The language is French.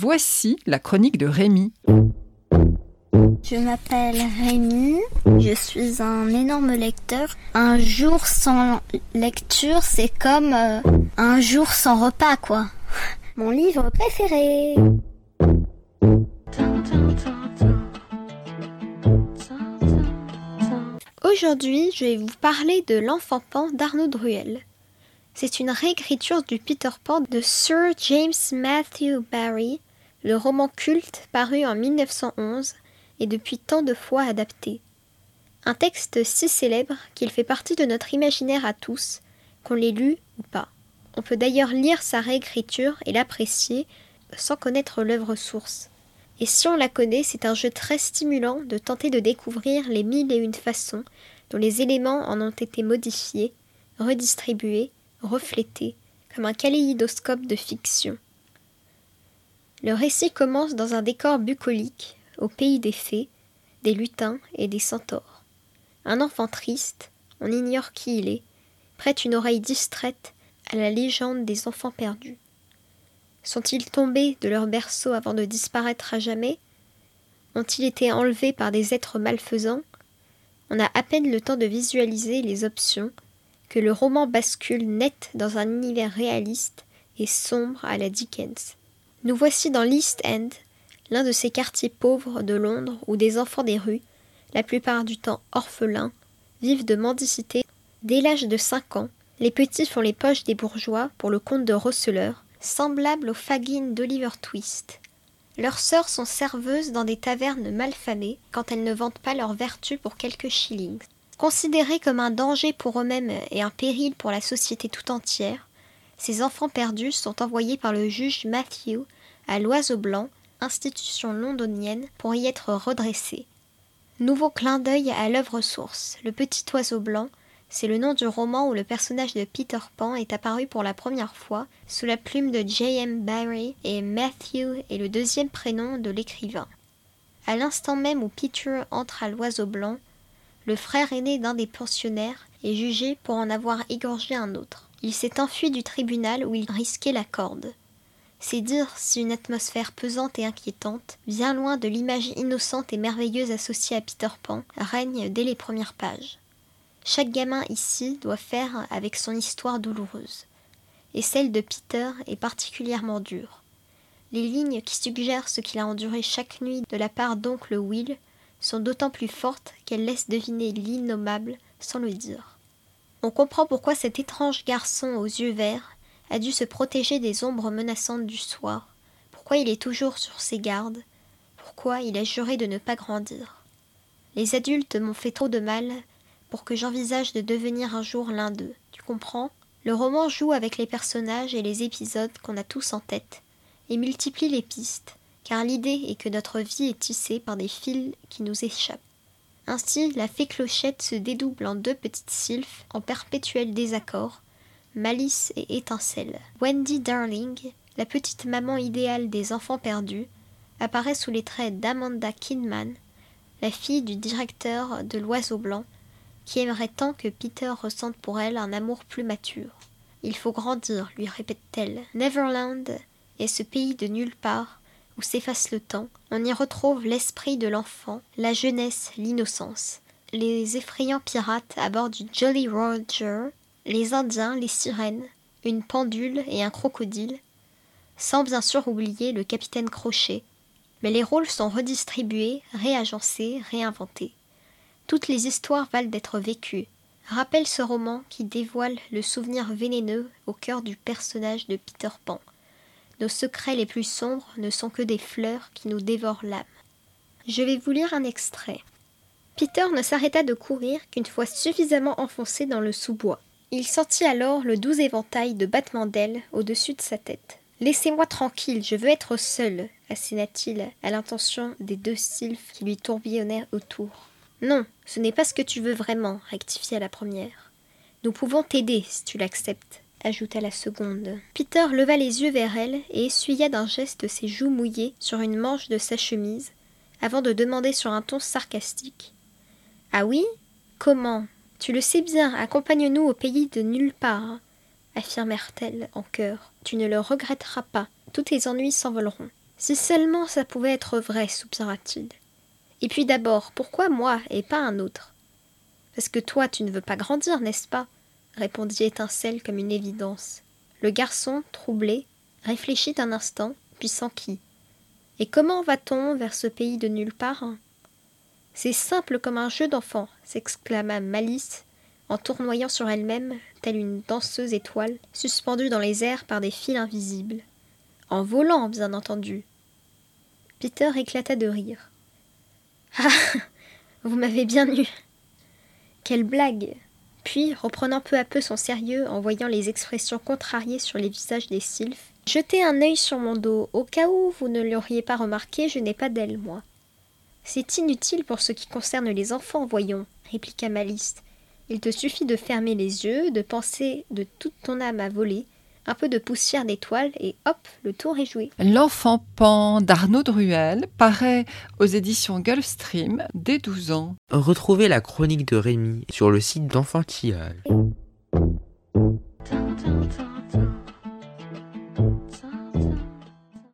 Voici la chronique de Rémi. Je m'appelle Rémi, je suis un énorme lecteur. Un jour sans lecture, c'est comme euh, un jour sans repas, quoi. Mon livre préféré. Aujourd'hui, je vais vous parler de L'Enfant Pan d'Arnaud Druel. C'est une réécriture du Peter Pan de Sir James Matthew Barrie, le roman culte paru en 1911 et depuis tant de fois adapté. Un texte si célèbre qu'il fait partie de notre imaginaire à tous, qu'on l'ait lu ou pas. On peut d'ailleurs lire sa réécriture et l'apprécier sans connaître l'œuvre source. Et si on la connaît, c'est un jeu très stimulant de tenter de découvrir les mille et une façons dont les éléments en ont été modifiés, redistribués, reflétés, comme un kaléidoscope de fiction. Le récit commence dans un décor bucolique, au pays des fées, des lutins et des centaures. Un enfant triste, on ignore qui il est, prête une oreille distraite à la légende des enfants perdus. Sont-ils tombés de leur berceau avant de disparaître à jamais? Ont-ils été enlevés par des êtres malfaisants? On a à peine le temps de visualiser les options que le roman bascule net dans un univers réaliste et sombre à la Dickens. Nous voici dans l'East End, l'un de ces quartiers pauvres de Londres où des enfants des rues, la plupart du temps orphelins, vivent de mendicité. Dès l'âge de cinq ans, les petits font les poches des bourgeois pour le compte de receleurs, semblables aux fagines d'Oliver Twist. Leurs sœurs sont serveuses dans des tavernes malfamées quand elles ne vendent pas leur vertu pour quelques shillings. Considérés comme un danger pour eux-mêmes et un péril pour la société tout entière, ces enfants perdus sont envoyés par le juge Matthew à l'Oiseau Blanc, institution londonienne, pour y être redressés. Nouveau clin d'œil à l'œuvre source, Le Petit Oiseau Blanc, c'est le nom du roman où le personnage de Peter Pan est apparu pour la première fois sous la plume de J.M. Barrie et Matthew est le deuxième prénom de l'écrivain. À l'instant même où Peter entre à l'Oiseau Blanc, le frère aîné d'un des pensionnaires est jugé pour en avoir égorgé un autre. Il s'est enfui du tribunal où il risquait la corde. C'est dire si une atmosphère pesante et inquiétante, bien loin de l'image innocente et merveilleuse associée à Peter Pan, règne dès les premières pages. Chaque gamin ici doit faire avec son histoire douloureuse. Et celle de Peter est particulièrement dure. Les lignes qui suggèrent ce qu'il a enduré chaque nuit de la part d'oncle Will sont d'autant plus fortes qu'elles laissent deviner l'innommable sans le dire. On comprend pourquoi cet étrange garçon aux yeux verts a dû se protéger des ombres menaçantes du soir, pourquoi il est toujours sur ses gardes, pourquoi il a juré de ne pas grandir. Les adultes m'ont fait trop de mal pour que j'envisage de devenir un jour l'un d'eux. Tu comprends Le roman joue avec les personnages et les épisodes qu'on a tous en tête, et multiplie les pistes, car l'idée est que notre vie est tissée par des fils qui nous échappent. Ainsi, la fée clochette se dédouble en deux petites sylphes en perpétuel désaccord, malice et étincelle. Wendy Darling, la petite maman idéale des enfants perdus, apparaît sous les traits d'Amanda Kidman, la fille du directeur de l'Oiseau Blanc, qui aimerait tant que Peter ressente pour elle un amour plus mature. Il faut grandir, lui répète-t-elle. Neverland est ce pays de nulle part où s'efface le temps. On y retrouve l'esprit de l'enfant, la jeunesse, l'innocence. Les effrayants pirates à bord du Jolly Roger les Indiens, les sirènes, une pendule et un crocodile, sans bien sûr oublier le capitaine Crochet. Mais les rôles sont redistribués, réagencés, réinventés. Toutes les histoires valent d'être vécues. Rappelle ce roman qui dévoile le souvenir vénéneux au cœur du personnage de Peter Pan. Nos secrets les plus sombres ne sont que des fleurs qui nous dévorent l'âme. Je vais vous lire un extrait. Peter ne s'arrêta de courir qu'une fois suffisamment enfoncé dans le sous-bois. Il sentit alors le doux éventail de battements d'ailes au-dessus de sa tête. Laissez-moi tranquille, je veux être seul, asséna-t-il à l'intention des deux sylphes qui lui tourbillonnaient autour. Non, ce n'est pas ce que tu veux vraiment, rectifia la première. Nous pouvons t'aider si tu l'acceptes, ajouta la seconde. Peter leva les yeux vers elle et essuya d'un geste ses joues mouillées sur une manche de sa chemise, avant de demander sur un ton sarcastique. Ah oui? Comment? Tu le sais bien, accompagne-nous au pays de nulle part, affirmèrent-elles en chœur. Tu ne le regretteras pas, tous tes ennuis s'envoleront. Si seulement ça pouvait être vrai, soupira-t-il. Et puis d'abord, pourquoi moi et pas un autre? Parce que toi, tu ne veux pas grandir, n'est-ce pas? Répondit Étincelle comme une évidence. Le garçon, troublé, réfléchit un instant, puis s'enquit. Et comment va-t-on vers ce pays de nulle part? C'est simple comme un jeu d'enfant, s'exclama Malice, en tournoyant sur elle-même, telle une danseuse étoile, suspendue dans les airs par des fils invisibles. En volant, bien entendu. Peter éclata de rire. Ah Vous m'avez bien eu Quelle blague Puis, reprenant peu à peu son sérieux en voyant les expressions contrariées sur les visages des sylphes, jetez un œil sur mon dos, au cas où vous ne l'auriez pas remarqué, je n'ai pas d'aile, moi. C'est inutile pour ce qui concerne les enfants, voyons, répliqua Malice. Il te suffit de fermer les yeux, de penser de toute ton âme à voler, un peu de poussière d'étoiles et hop, le tour est joué. L'enfant pan d'Arnaud Druel paraît aux éditions Gulfstream dès 12 ans. Retrouvez la chronique de Rémi sur le site d'Enfantillage.